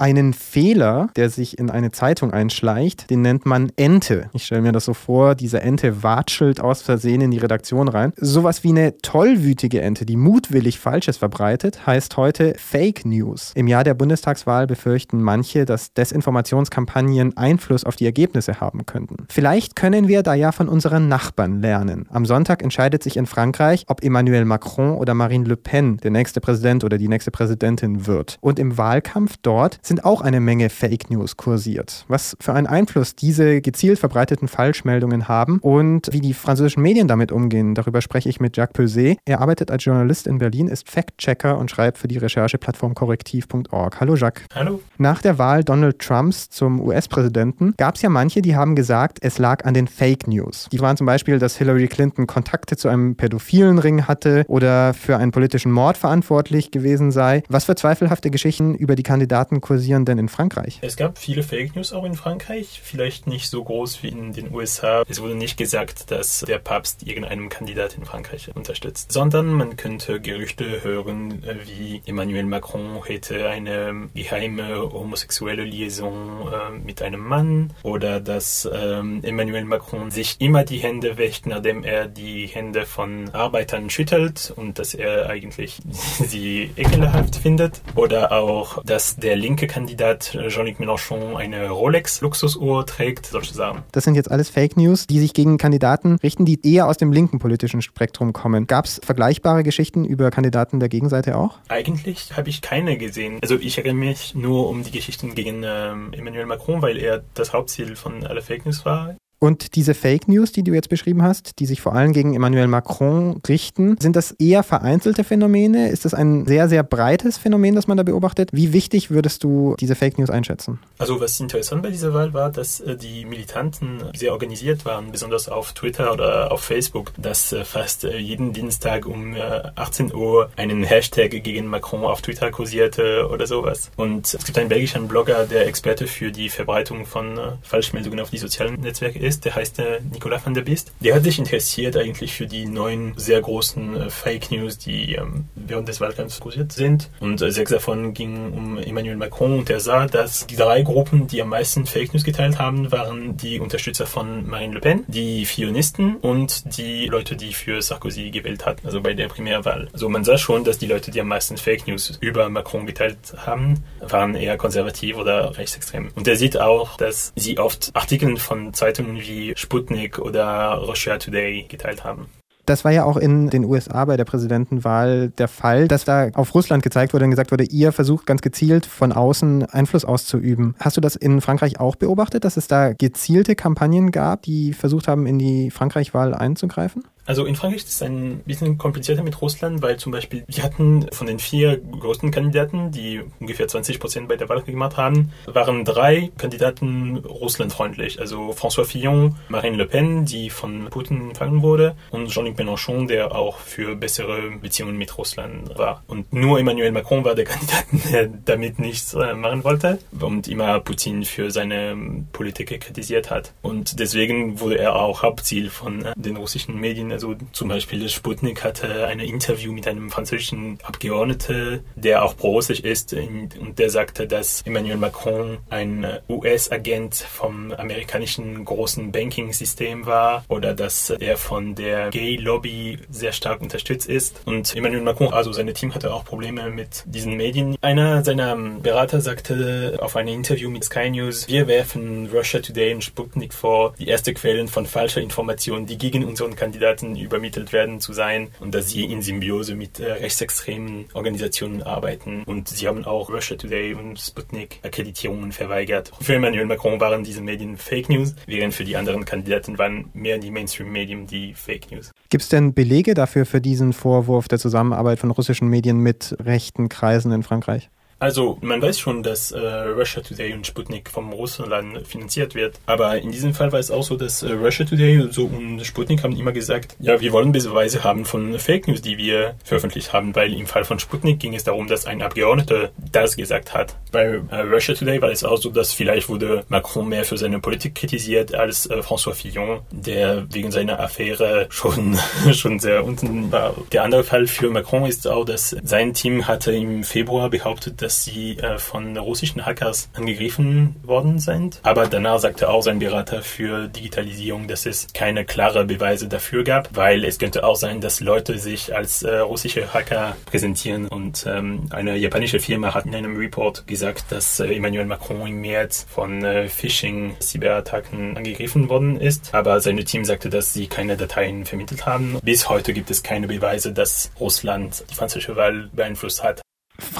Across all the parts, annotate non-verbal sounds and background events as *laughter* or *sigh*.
Einen Fehler, der sich in eine Zeitung einschleicht, den nennt man Ente. Ich stelle mir das so vor, diese Ente watschelt aus Versehen in die Redaktion rein. Sowas wie eine tollwütige Ente, die mutwillig Falsches verbreitet, heißt heute Fake News. Im Jahr der Bundestagswahl befürchten manche, dass Desinformationskampagnen Einfluss auf die Ergebnisse haben könnten. Vielleicht können wir da ja von unseren Nachbarn lernen. Am Sonntag entscheidet sich in Frankreich, ob Emmanuel Macron oder Marine Le Pen der nächste Präsident oder die nächste Präsidentin wird. Und im Wahlkampf dort sind auch eine Menge Fake News kursiert. Was für einen Einfluss diese gezielt verbreiteten Falschmeldungen haben und wie die französischen Medien damit umgehen, darüber spreche ich mit Jacques Peset. Er arbeitet als Journalist in Berlin, ist Fact-Checker und schreibt für die Rechercheplattform korrektiv.org. Hallo Jacques. Hallo. Nach der Wahl Donald Trumps zum US-Präsidenten gab es ja manche, die haben gesagt, es lag an den Fake News. Die waren zum Beispiel, dass Hillary Clinton Kontakte zu einem pädophilen Ring hatte oder für einen politischen Mord verantwortlich gewesen sei. Was für zweifelhafte Geschichten über die Kandidaten kursieren kursieren denn in Frankreich? Es gab viele Fake News auch in Frankreich, vielleicht nicht so groß wie in den USA. Es wurde nicht gesagt, dass der Papst irgendeinen Kandidat in Frankreich unterstützt, sondern man könnte Gerüchte hören, wie Emmanuel Macron hätte eine geheime homosexuelle Liaison äh, mit einem Mann oder dass ähm, Emmanuel Macron sich immer die Hände wäscht, nachdem er die Hände von Arbeitern schüttelt und dass er eigentlich *laughs* sie ekelhaft findet oder auch, dass der linke Kandidat Jean-Luc Mélenchon eine Rolex-Luxusuhr trägt, solche Sachen. Das sind jetzt alles Fake News, die sich gegen Kandidaten richten, die eher aus dem linken politischen Spektrum kommen. Gab es vergleichbare Geschichten über Kandidaten der Gegenseite auch? Eigentlich habe ich keine gesehen. Also ich erinnere mich nur um die Geschichten gegen ähm, Emmanuel Macron, weil er das Hauptziel von aller Fake News war. Und diese Fake News, die du jetzt beschrieben hast, die sich vor allem gegen Emmanuel Macron richten, sind das eher vereinzelte Phänomene? Ist das ein sehr, sehr breites Phänomen, das man da beobachtet? Wie wichtig würdest du diese Fake News einschätzen? Also was interessant bei dieser Wahl war, dass äh, die Militanten sehr organisiert waren, besonders auf Twitter oder auf Facebook, dass äh, fast äh, jeden Dienstag um 18 Uhr einen Hashtag gegen Macron auf Twitter kursierte oder sowas. Und es gibt einen belgischen Blogger, der Experte für die Verbreitung von Falschmeldungen auf die sozialen Netzwerke ist ist, der heißt äh, Nicolas van der Bist. Der hat sich interessiert eigentlich für die neuen sehr großen äh, Fake News, die ähm, während des Wahlkampfs kursiert sind. Und äh, sechs davon gingen um Emmanuel Macron und er sah, dass die drei Gruppen, die am meisten Fake News geteilt haben, waren die Unterstützer von Marine Le Pen, die Fionisten und die Leute, die für Sarkozy gewählt hatten, also bei der Primärwahl. Also man sah schon, dass die Leute, die am meisten Fake News über Macron geteilt haben, waren eher konservativ oder rechtsextrem. Und er sieht auch, dass sie oft Artikel von Zeitungen wie Sputnik oder Russia Today geteilt haben. Das war ja auch in den USA bei der Präsidentenwahl der Fall, dass da auf Russland gezeigt wurde und gesagt wurde, ihr versucht ganz gezielt von außen Einfluss auszuüben. Hast du das in Frankreich auch beobachtet, dass es da gezielte Kampagnen gab, die versucht haben, in die Frankreich-Wahl einzugreifen? Also in Frankreich ist es ein bisschen komplizierter mit Russland, weil zum Beispiel wir hatten von den vier größten Kandidaten, die ungefähr 20 Prozent bei der Wahl gemacht haben, waren drei Kandidaten russlandfreundlich. Also François Fillon, Marine Le Pen, die von Putin empfangen wurde, und Jean-Luc Mélenchon, der auch für bessere Beziehungen mit Russland war. Und nur Emmanuel Macron war der *laughs* Kandidat, der damit nichts äh, machen wollte und immer Putin für seine Politik kritisiert hat. Und deswegen wurde er auch Hauptziel von äh, den russischen Medien also zum Beispiel Sputnik hatte ein Interview mit einem französischen Abgeordneten, der auch pro-russisch ist, und der sagte, dass Emmanuel Macron ein US-Agent vom amerikanischen großen Banking-System war oder dass er von der Gay-Lobby sehr stark unterstützt ist. Und Emmanuel Macron, also sein Team hatte auch Probleme mit diesen Medien. Einer seiner Berater sagte auf einem Interview mit Sky News, wir werfen Russia Today und Sputnik vor, die erste Quellen von falscher Information, die gegen unseren Kandidaten übermittelt werden zu sein und dass sie in Symbiose mit äh, rechtsextremen Organisationen arbeiten. Und sie haben auch Russia Today und Sputnik Akkreditierungen verweigert. Für Emmanuel Macron waren diese Medien Fake News, während für die anderen Kandidaten waren mehr die Mainstream-Medien die Fake News. Gibt es denn Belege dafür für diesen Vorwurf der Zusammenarbeit von russischen Medien mit rechten Kreisen in Frankreich? Also man weiß schon, dass äh, Russia Today und Sputnik vom Russland finanziert wird. Aber in diesem Fall war es auch so, dass äh, Russia Today so und Sputnik haben immer gesagt, ja, wir wollen Beweise haben von Fake News, die wir veröffentlicht haben, weil im Fall von Sputnik ging es darum, dass ein Abgeordneter das gesagt hat. Bei äh, Russia Today war es auch so, dass vielleicht wurde Macron mehr für seine Politik kritisiert als äh, François Fillon, der wegen seiner Affäre schon, *laughs* schon sehr unten war. Der andere Fall für Macron ist auch, dass sein Team hatte im Februar behauptet, dass dass sie äh, von russischen Hackers angegriffen worden sind. Aber danach sagte auch sein Berater für Digitalisierung, dass es keine klare Beweise dafür gab, weil es könnte auch sein, dass Leute sich als äh, russische Hacker präsentieren. Und ähm, eine japanische Firma hat in einem Report gesagt, dass äh, Emmanuel Macron im März von äh, Phishing-Cyberattacken angegriffen worden ist. Aber sein Team sagte, dass sie keine Dateien vermittelt haben. Bis heute gibt es keine Beweise, dass Russland die französische Wahl beeinflusst hat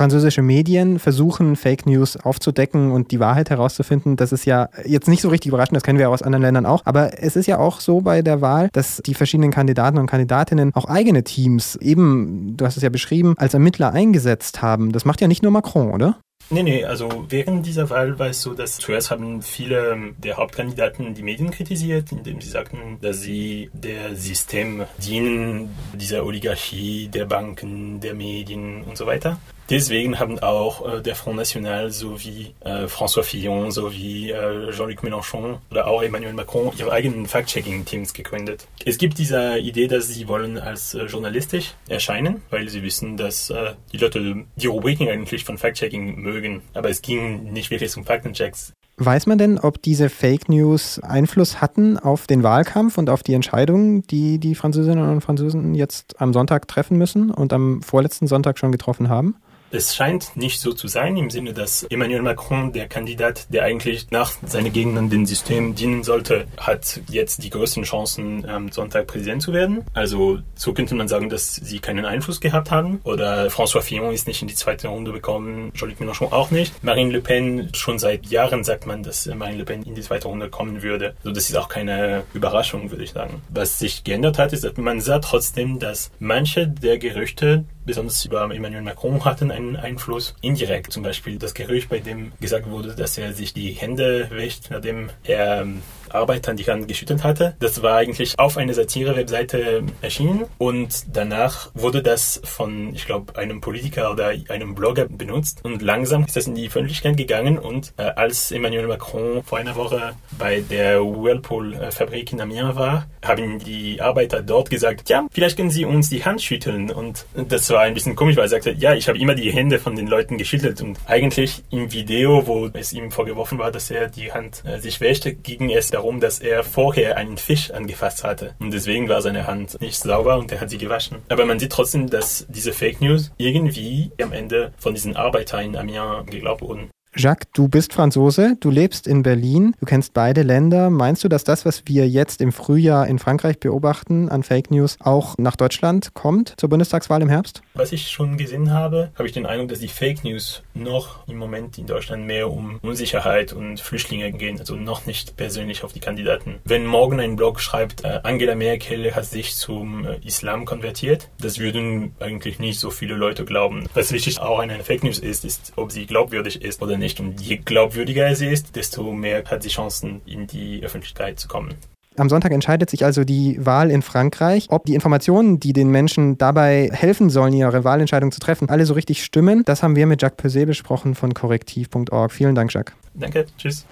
französische Medien versuchen, Fake News aufzudecken und die Wahrheit herauszufinden. Das ist ja jetzt nicht so richtig überraschend, das kennen wir aus anderen Ländern auch. Aber es ist ja auch so bei der Wahl, dass die verschiedenen Kandidaten und Kandidatinnen auch eigene Teams eben, du hast es ja beschrieben, als Ermittler eingesetzt haben. Das macht ja nicht nur Macron, oder? Nee, nee, also während dieser Wahl war es so, dass zuerst haben viele der Hauptkandidaten die Medien kritisiert, indem sie sagten, dass sie der System dienen, dieser Oligarchie, der Banken, der Medien und so weiter. Deswegen haben auch äh, der Front National sowie äh, François Fillon sowie äh, Jean-Luc Mélenchon oder auch Emmanuel Macron ihre eigenen Fact-Checking-Teams gegründet. Es gibt diese Idee, dass sie wollen als äh, journalistisch erscheinen, weil sie wissen, dass äh, die Leute die Rubriken eigentlich von Fact-Checking mögen. Aber es ging nicht wirklich um Faktenchecks. Weiß man denn, ob diese Fake News Einfluss hatten auf den Wahlkampf und auf die Entscheidungen, die die Französinnen und Franzosen jetzt am Sonntag treffen müssen und am vorletzten Sonntag schon getroffen haben? Es scheint nicht so zu sein, im Sinne, dass Emmanuel Macron, der Kandidat, der eigentlich nach seinen Gegnern dem System dienen sollte, hat jetzt die größten Chancen, am Sonntag Präsident zu werden. Also so könnte man sagen, dass sie keinen Einfluss gehabt haben. Oder François Fillon ist nicht in die zweite Runde gekommen, Jean-Luc Mélenchon auch nicht. Marine Le Pen, schon seit Jahren sagt man, dass Marine Le Pen in die zweite Runde kommen würde. Also das ist auch keine Überraschung, würde ich sagen. Was sich geändert hat, ist, dass man sah trotzdem, dass manche der Gerüchte, besonders über Emmanuel Macron *laughs* hatten einen Einfluss indirekt. Zum Beispiel das Gerücht, bei dem gesagt wurde, dass er sich die Hände wäscht, nachdem er ähm, Arbeitern die Hand geschüttelt hatte. Das war eigentlich auf einer Satire-Webseite erschienen. Und danach wurde das von, ich glaube, einem Politiker oder einem Blogger benutzt. Und langsam ist das in die Öffentlichkeit gegangen. Und äh, als Emmanuel Macron vor einer Woche bei der Whirlpool-Fabrik in Amiens war, haben die Arbeiter dort gesagt, ja, vielleicht können Sie uns die Hand schütteln. Und das war ein bisschen komisch, weil er sagte, ja, ich habe immer die Hände von den Leuten geschüttelt. Und eigentlich im Video, wo es ihm vorgeworfen war, dass er die Hand äh, sich wäschte, ging es darum, dass er vorher einen Fisch angefasst hatte. Und deswegen war seine Hand nicht sauber und er hat sie gewaschen. Aber man sieht trotzdem, dass diese Fake News irgendwie am Ende von diesen Arbeitern in Amiens geglaubt wurden. Jacques, du bist Franzose, du lebst in Berlin, du kennst beide Länder. Meinst du, dass das, was wir jetzt im Frühjahr in Frankreich beobachten an Fake News, auch nach Deutschland kommt zur Bundestagswahl im Herbst? Was ich schon gesehen habe, habe ich den Eindruck, dass die Fake News noch im Moment in Deutschland mehr um Unsicherheit und Flüchtlinge gehen, also noch nicht persönlich auf die Kandidaten. Wenn morgen ein Blog schreibt, äh, Angela Merkel hat sich zum äh, Islam konvertiert, das würden eigentlich nicht so viele Leute glauben. Was wichtig auch an einer Fake News ist, ist, ob sie glaubwürdig ist oder nicht. Und je glaubwürdiger sie ist, desto mehr hat sie Chancen, in die Öffentlichkeit zu kommen. Am Sonntag entscheidet sich also die Wahl in Frankreich. Ob die Informationen, die den Menschen dabei helfen sollen, ihre Wahlentscheidung zu treffen, alle so richtig stimmen, das haben wir mit Jacques Pesé besprochen von korrektiv.org. Vielen Dank, Jacques. Danke, tschüss.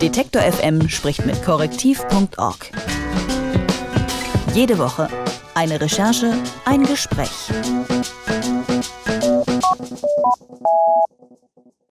Detektor FM spricht mit korrektiv.org. Jede Woche eine Recherche, ein Gespräch. Thank you.